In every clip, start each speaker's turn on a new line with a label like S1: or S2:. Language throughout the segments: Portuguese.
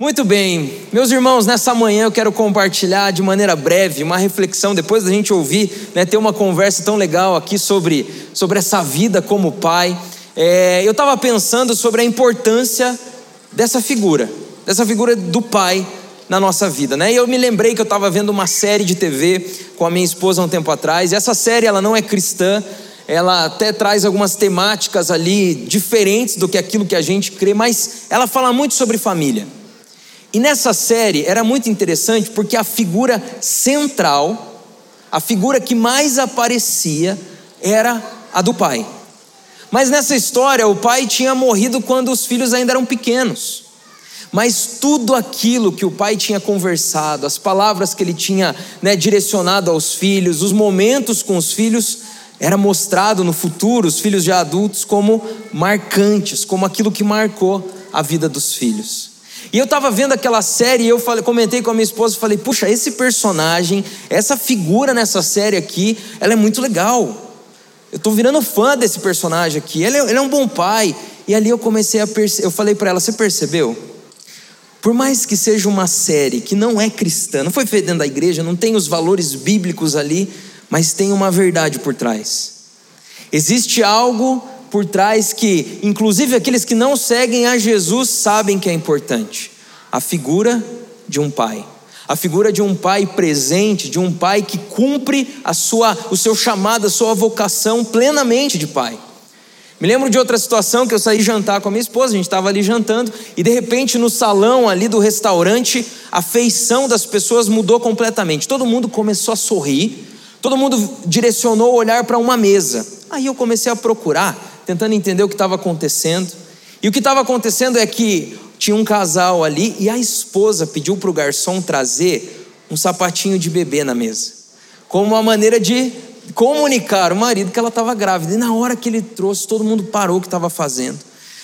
S1: Muito bem, meus irmãos, nessa manhã eu quero compartilhar de maneira breve uma reflexão, depois da gente ouvir, né, ter uma conversa tão legal aqui sobre, sobre essa vida como pai. É, eu estava pensando sobre a importância dessa figura, dessa figura do pai na nossa vida, né? E eu me lembrei que eu estava vendo uma série de TV com a minha esposa há um tempo atrás. E essa série ela não é cristã, ela até traz algumas temáticas ali diferentes do que aquilo que a gente crê, mas ela fala muito sobre família. E nessa série era muito interessante porque a figura central, a figura que mais aparecia, era a do pai. Mas nessa história, o pai tinha morrido quando os filhos ainda eram pequenos. Mas tudo aquilo que o pai tinha conversado, as palavras que ele tinha né, direcionado aos filhos, os momentos com os filhos, era mostrado no futuro, os filhos já adultos, como marcantes, como aquilo que marcou a vida dos filhos. E eu estava vendo aquela série e eu falei, comentei com a minha esposa falei: puxa, esse personagem, essa figura nessa série aqui, ela é muito legal. Eu estou virando fã desse personagem aqui. Ele é, ele é, um bom pai. E ali eu comecei a perceber. Eu falei para ela: você percebeu? Por mais que seja uma série que não é cristã, não foi feita dentro da igreja, não tem os valores bíblicos ali, mas tem uma verdade por trás. Existe algo por trás que, inclusive, aqueles que não seguem a Jesus sabem que é importante: a figura de um pai. A figura de um pai presente, de um pai que cumpre a sua, o seu chamado, a sua vocação plenamente de pai. Me lembro de outra situação que eu saí jantar com a minha esposa, a gente estava ali jantando, e de repente no salão ali do restaurante, a feição das pessoas mudou completamente. Todo mundo começou a sorrir, todo mundo direcionou o olhar para uma mesa. Aí eu comecei a procurar tentando entender o que estava acontecendo. E o que estava acontecendo é que tinha um casal ali e a esposa pediu para o garçom trazer um sapatinho de bebê na mesa, como uma maneira de comunicar o marido que ela estava grávida. E na hora que ele trouxe, todo mundo parou o que estava fazendo.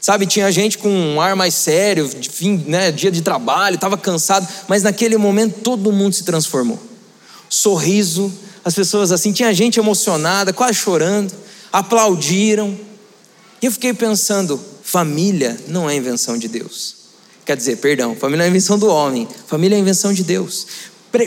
S1: Sabe, tinha gente com um ar mais sério, fim, né, dia de trabalho, estava cansado, mas naquele momento todo mundo se transformou. Sorriso, as pessoas assim, tinha gente emocionada, quase chorando, aplaudiram, e eu fiquei pensando: família não é invenção de Deus. Quer dizer, perdão, família é invenção do homem, família é invenção de Deus.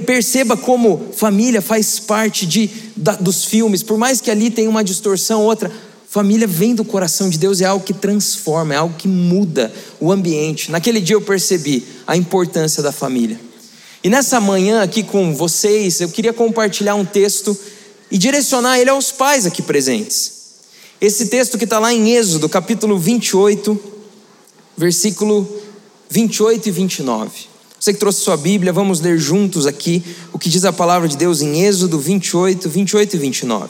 S1: Perceba como família faz parte de, da, dos filmes, por mais que ali tenha uma distorção, outra, família vem do coração de Deus, é algo que transforma, é algo que muda o ambiente. Naquele dia eu percebi a importância da família. E nessa manhã aqui com vocês, eu queria compartilhar um texto e direcionar ele aos pais aqui presentes. Esse texto que está lá em Êxodo, capítulo 28, versículo 28 e 29. Você que trouxe sua Bíblia, vamos ler juntos aqui o que diz a palavra de Deus em Êxodo 28, 28 e 29.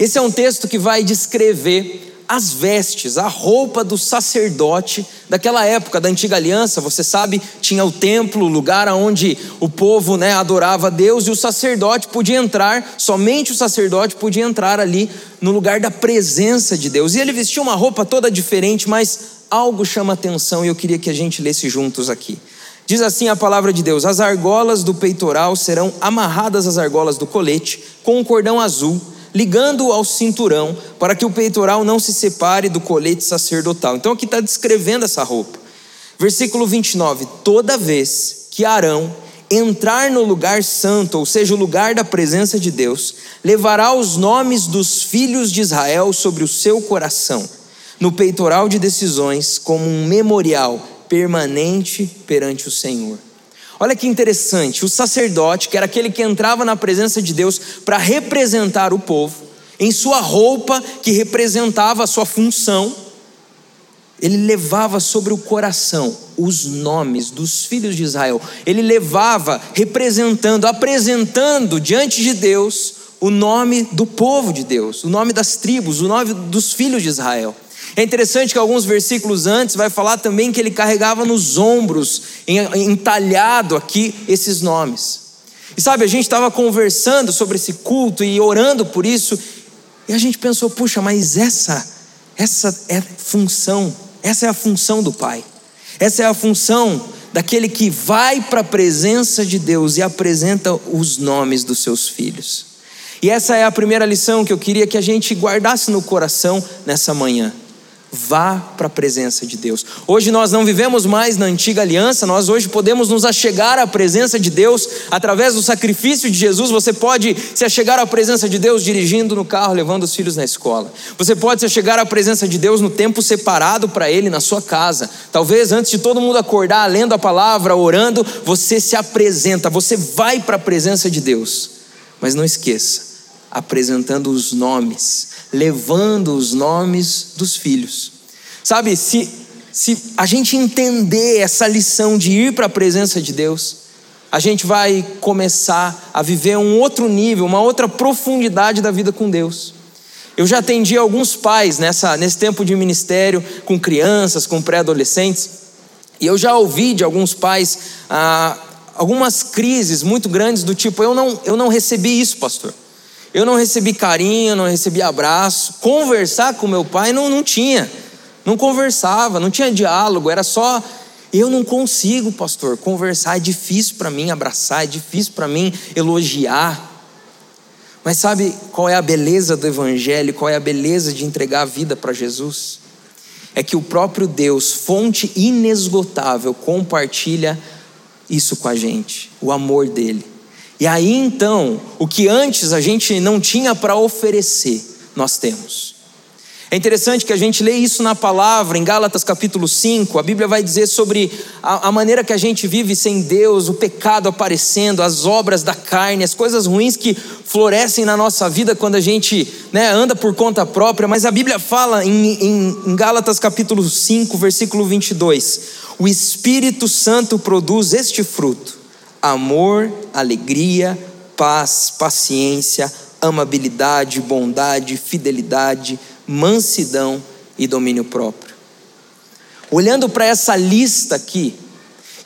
S1: Esse é um texto que vai descrever as vestes, a roupa do sacerdote daquela época da antiga aliança. Você sabe, tinha o templo, o lugar onde o povo né, adorava a Deus e o sacerdote podia entrar, somente o sacerdote podia entrar ali no lugar da presença de Deus. E ele vestia uma roupa toda diferente, mas algo chama atenção e eu queria que a gente lesse juntos aqui. Diz assim a palavra de Deus: As argolas do peitoral serão amarradas às argolas do colete com um cordão azul ligando ao cinturão, para que o peitoral não se separe do colete sacerdotal. Então aqui está descrevendo essa roupa. Versículo 29: Toda vez que Arão entrar no lugar santo, ou seja, o lugar da presença de Deus, levará os nomes dos filhos de Israel sobre o seu coração, no peitoral de decisões, como um memorial permanente perante o Senhor. Olha que interessante, o sacerdote, que era aquele que entrava na presença de Deus para representar o povo, em sua roupa que representava a sua função, ele levava sobre o coração os nomes dos filhos de Israel. Ele levava representando, apresentando diante de Deus o nome do povo de Deus, o nome das tribos, o nome dos filhos de Israel. É interessante que alguns versículos antes vai falar também que ele carregava nos ombros, entalhado aqui, esses nomes. E sabe, a gente estava conversando sobre esse culto e orando por isso, e a gente pensou, puxa, mas essa, essa é função, essa é a função do Pai. Essa é a função daquele que vai para a presença de Deus e apresenta os nomes dos seus filhos. E essa é a primeira lição que eu queria que a gente guardasse no coração nessa manhã. Vá para a presença de Deus. Hoje nós não vivemos mais na antiga aliança, nós hoje podemos nos achegar à presença de Deus através do sacrifício de Jesus. Você pode se achegar à presença de Deus dirigindo no carro, levando os filhos na escola. Você pode se achegar à presença de Deus no tempo separado para Ele na sua casa. Talvez antes de todo mundo acordar, lendo a palavra, orando, você se apresenta, você vai para a presença de Deus. Mas não esqueça, apresentando os nomes levando os nomes dos filhos. Sabe, se, se a gente entender essa lição de ir para a presença de Deus, a gente vai começar a viver um outro nível, uma outra profundidade da vida com Deus. Eu já atendi alguns pais nessa, nesse tempo de ministério, com crianças, com pré-adolescentes, e eu já ouvi de alguns pais ah, algumas crises muito grandes do tipo: eu não, eu não recebi isso, pastor. Eu não recebi carinho, não recebi abraço. Conversar com meu pai não, não tinha. Não conversava, não tinha diálogo, era só. Eu não consigo, pastor, conversar. É difícil para mim abraçar, é difícil para mim elogiar. Mas sabe qual é a beleza do Evangelho? Qual é a beleza de entregar a vida para Jesus? É que o próprio Deus, fonte inesgotável, compartilha isso com a gente, o amor dele. E aí então, o que antes a gente não tinha para oferecer, nós temos. É interessante que a gente lê isso na palavra, em Gálatas capítulo 5, a Bíblia vai dizer sobre a, a, maneira que a gente vive sem Deus, o pecado aparecendo, as obras da carne, as coisas ruins que florescem na nossa vida quando a gente né, anda por conta própria, mas a Bíblia fala em, em, em Gálatas capítulo 5, versículo 22: o Espírito Santo produz este fruto amor, alegria, paz, paciência, amabilidade, bondade, fidelidade, mansidão e domínio próprio. Olhando para essa lista aqui,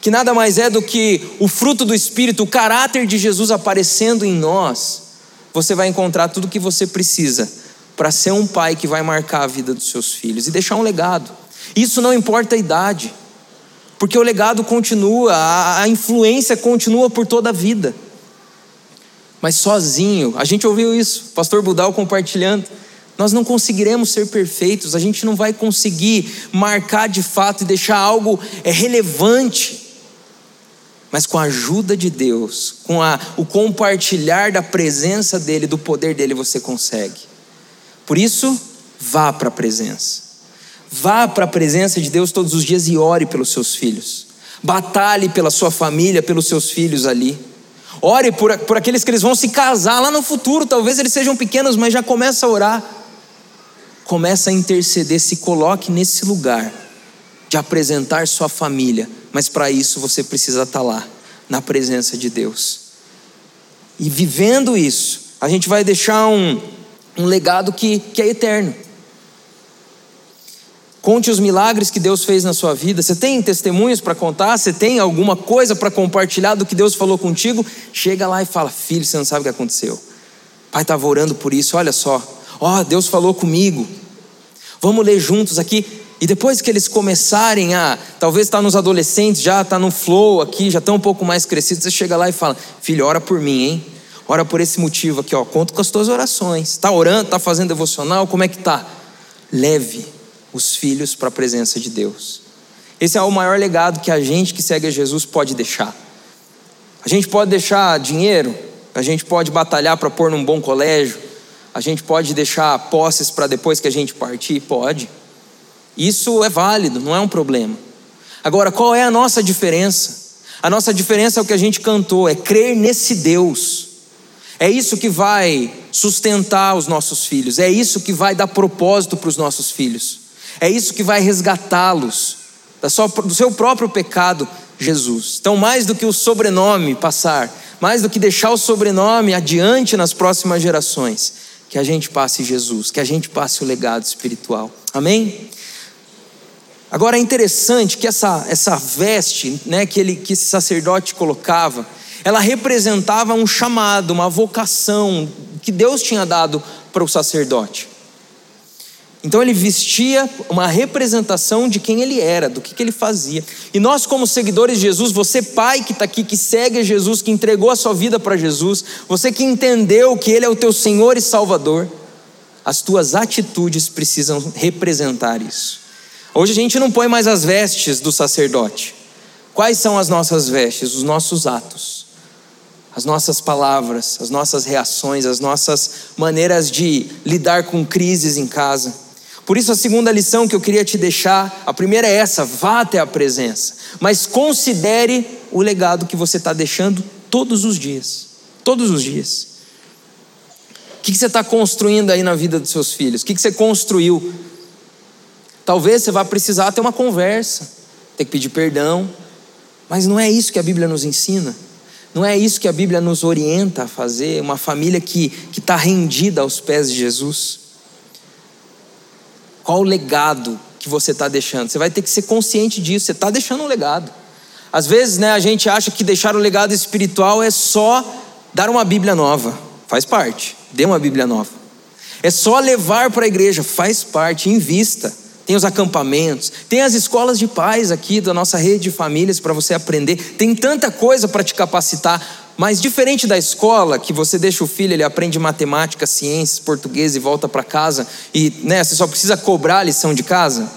S1: que nada mais é do que o fruto do Espírito, o caráter de Jesus aparecendo em nós, você vai encontrar tudo o que você precisa para ser um pai que vai marcar a vida dos seus filhos e deixar um legado. Isso não importa a idade porque o legado continua, a influência continua por toda a vida. Mas sozinho, a gente ouviu isso, pastor Budal compartilhando, nós não conseguiremos ser perfeitos, a gente não vai conseguir marcar de fato e deixar algo é, relevante. Mas com a ajuda de Deus, com a, o compartilhar da presença dEle, do poder dEle, você consegue. Por isso, vá para a presença. Vá para a presença de Deus todos os dias e ore pelos seus filhos. Batalhe pela sua família, pelos seus filhos ali. Ore por, por aqueles que eles vão se casar lá no futuro. Talvez eles sejam pequenos, mas já começa a orar. Começa a interceder, se coloque nesse lugar de apresentar sua família. Mas para isso você precisa estar tá lá, na presença de Deus. E vivendo isso, a gente vai deixar um, um legado que, que é eterno. Conte os milagres que Deus fez na sua vida. Você tem testemunhos para contar? Você tem alguma coisa para compartilhar do que Deus falou contigo? Chega lá e fala: Filho, você não sabe o que aconteceu. Pai estava orando por isso, olha só. Ó, oh, Deus falou comigo. Vamos ler juntos aqui. E depois que eles começarem a, talvez está nos adolescentes, já está no flow aqui, já estão um pouco mais crescidos, você chega lá e fala: Filho, ora por mim, hein? Ora por esse motivo aqui, ó. Conto com as tuas orações. Está orando, está fazendo devocional, como é que tá? Leve os filhos para a presença de Deus. Esse é o maior legado que a gente que segue a Jesus pode deixar. A gente pode deixar dinheiro, a gente pode batalhar para pôr num bom colégio, a gente pode deixar posses para depois que a gente partir, pode. Isso é válido, não é um problema. Agora, qual é a nossa diferença? A nossa diferença é o que a gente cantou, é crer nesse Deus. É isso que vai sustentar os nossos filhos, é isso que vai dar propósito para os nossos filhos. É isso que vai resgatá-los do seu próprio pecado, Jesus. Então, mais do que o sobrenome passar, mais do que deixar o sobrenome adiante nas próximas gerações, que a gente passe Jesus, que a gente passe o legado espiritual. Amém? Agora é interessante que essa, essa veste né, que, ele, que esse sacerdote colocava, ela representava um chamado, uma vocação que Deus tinha dado para o sacerdote. Então ele vestia uma representação de quem ele era, do que, que ele fazia. E nós, como seguidores de Jesus, você, pai que está aqui, que segue Jesus, que entregou a sua vida para Jesus, você que entendeu que Ele é o teu Senhor e Salvador, as tuas atitudes precisam representar isso. Hoje a gente não põe mais as vestes do sacerdote. Quais são as nossas vestes? Os nossos atos, as nossas palavras, as nossas reações, as nossas maneiras de lidar com crises em casa. Por isso, a segunda lição que eu queria te deixar, a primeira é essa: vá até a presença, mas considere o legado que você está deixando todos os dias. Todos os dias. O que você está construindo aí na vida dos seus filhos? O que você construiu? Talvez você vá precisar ter uma conversa, ter que pedir perdão, mas não é isso que a Bíblia nos ensina. Não é isso que a Bíblia nos orienta a fazer, uma família que está rendida aos pés de Jesus. Qual o legado que você está deixando? Você vai ter que ser consciente disso, você está deixando um legado. Às vezes né, a gente acha que deixar o legado espiritual é só dar uma Bíblia nova, faz parte dê uma Bíblia nova. É só levar para a igreja, faz parte, invista. Tem os acampamentos, tem as escolas de paz aqui da nossa rede de famílias para você aprender. Tem tanta coisa para te capacitar, mas diferente da escola, que você deixa o filho, ele aprende matemática, ciências, português e volta para casa e né, você só precisa cobrar a lição de casa.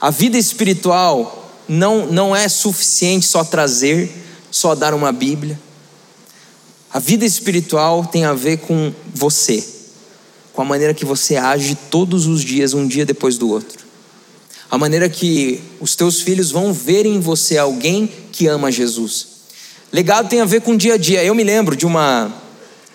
S1: A vida espiritual não, não é suficiente só trazer, só dar uma Bíblia. A vida espiritual tem a ver com você, com a maneira que você age todos os dias, um dia depois do outro. A maneira que os teus filhos vão ver em você alguém que ama Jesus. Legado tem a ver com o dia a dia. Eu me lembro de uma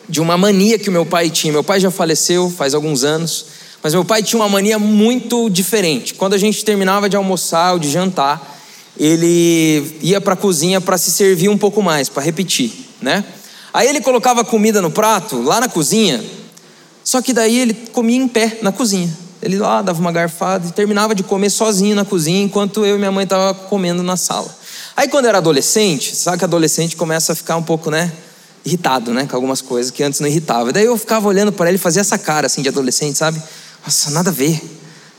S1: de uma mania que meu pai tinha. Meu pai já faleceu faz alguns anos, mas meu pai tinha uma mania muito diferente. Quando a gente terminava de almoçar ou de jantar, ele ia para a cozinha para se servir um pouco mais, para repetir, né? Aí ele colocava comida no prato, lá na cozinha, só que daí ele comia em pé na cozinha. Ele lá dava uma garfada e terminava de comer sozinho na cozinha, enquanto eu e minha mãe estavam comendo na sala. Aí quando era adolescente, sabe que adolescente começa a ficar um pouco, né? Irritado, né? Com algumas coisas que antes não irritava. Daí eu ficava olhando para ele e fazia essa cara assim de adolescente, sabe? Nossa, nada a ver.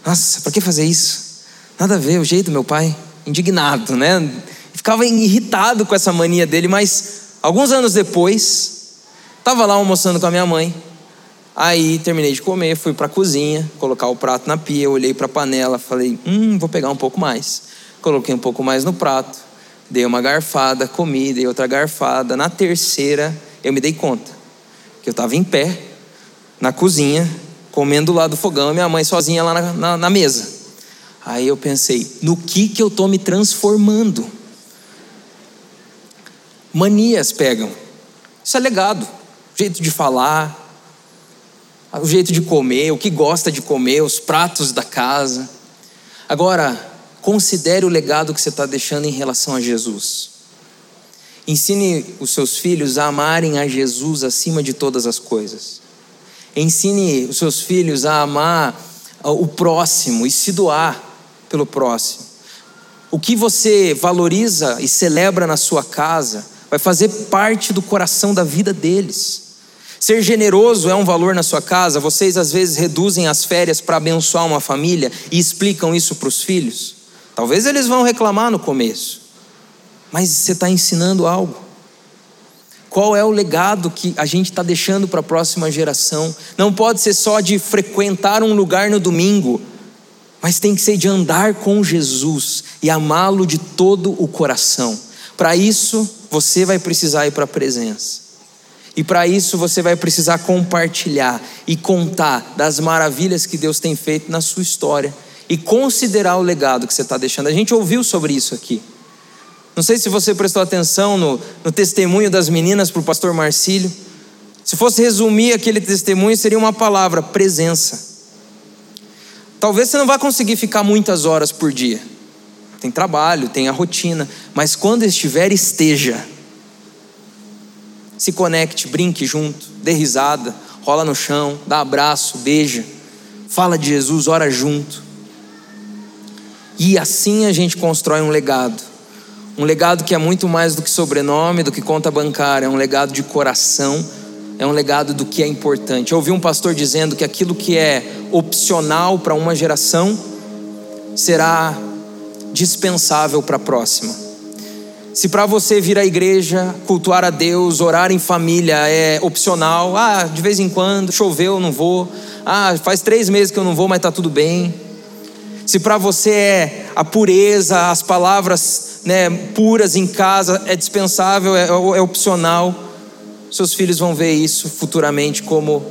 S1: Nossa, para que fazer isso? Nada a ver, o jeito do meu pai. Indignado, né? Ficava irritado com essa mania dele, mas Alguns anos depois, estava lá almoçando com a minha mãe. Aí terminei de comer, fui para a cozinha, colocar o prato na pia, olhei para a panela, falei: "Hum, vou pegar um pouco mais". Coloquei um pouco mais no prato, dei uma garfada, comi, dei outra garfada. Na terceira, eu me dei conta que eu estava em pé na cozinha, comendo lá do fogão, minha mãe sozinha lá na, na, na mesa. Aí eu pensei: no que que eu estou me transformando? Manias pegam. Isso é legado. O jeito de falar, o jeito de comer, o que gosta de comer, os pratos da casa. Agora, considere o legado que você está deixando em relação a Jesus. Ensine os seus filhos a amarem a Jesus acima de todas as coisas. Ensine os seus filhos a amar o próximo e se doar pelo próximo. O que você valoriza e celebra na sua casa vai fazer parte do coração da vida deles. Ser generoso é um valor na sua casa. Vocês às vezes reduzem as férias para abençoar uma família e explicam isso para os filhos. Talvez eles vão reclamar no começo, mas você está ensinando algo. Qual é o legado que a gente está deixando para a próxima geração? Não pode ser só de frequentar um lugar no domingo, mas tem que ser de andar com Jesus e amá-lo de todo o coração. Para isso, você vai precisar ir para a presença. E para isso você vai precisar compartilhar e contar das maravilhas que Deus tem feito na sua história e considerar o legado que você está deixando. A gente ouviu sobre isso aqui. Não sei se você prestou atenção no, no testemunho das meninas para o pastor Marcílio. Se fosse resumir aquele testemunho, seria uma palavra: presença. Talvez você não vá conseguir ficar muitas horas por dia. Tem trabalho, tem a rotina, mas quando estiver, esteja. Se conecte, brinque junto, dê risada, rola no chão, dá abraço, beija, fala de Jesus, ora junto. E assim a gente constrói um legado. Um legado que é muito mais do que sobrenome, do que conta bancária, é um legado de coração, é um legado do que é importante. Eu ouvi um pastor dizendo que aquilo que é opcional para uma geração será dispensável para a próxima. Se para você vir à igreja, cultuar a Deus, orar em família é opcional, ah, de vez em quando, choveu, não vou. ah, faz três meses que eu não vou, mas está tudo bem. Se para você é a pureza, as palavras né, puras em casa é dispensável, é, é opcional, seus filhos vão ver isso futuramente como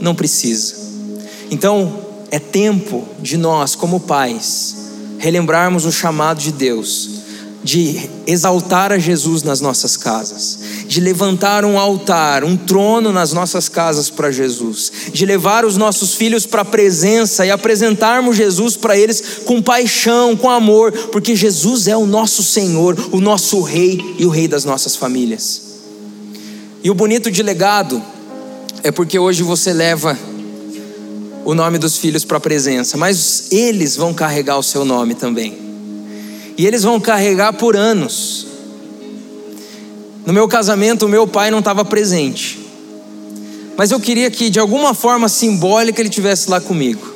S1: não precisa. Então, é tempo de nós, como pais, relembrarmos o chamado de Deus, de exaltar a Jesus nas nossas casas, de levantar um altar, um trono nas nossas casas para Jesus, de levar os nossos filhos para a presença e apresentarmos Jesus para eles com paixão, com amor, porque Jesus é o nosso Senhor, o nosso Rei e o Rei das nossas famílias. E o bonito de legado é porque hoje você leva o nome dos filhos para a presença, mas eles vão carregar o seu nome também. E eles vão carregar por anos. No meu casamento, o meu pai não estava presente. Mas eu queria que, de alguma forma simbólica, ele tivesse lá comigo.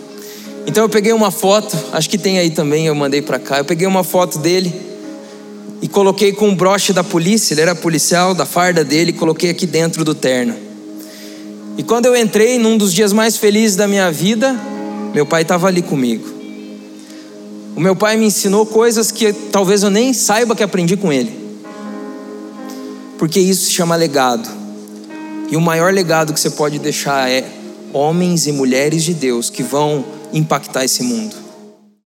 S1: Então eu peguei uma foto, acho que tem aí também, eu mandei para cá. Eu peguei uma foto dele e coloquei com o broche da polícia, ele era policial, da farda dele, coloquei aqui dentro do terno. E quando eu entrei num dos dias mais felizes da minha vida, meu pai estava ali comigo. O meu pai me ensinou coisas que talvez eu nem saiba que aprendi com ele. Porque isso se chama legado. E o maior legado que você pode deixar é homens e mulheres de Deus que vão impactar esse mundo.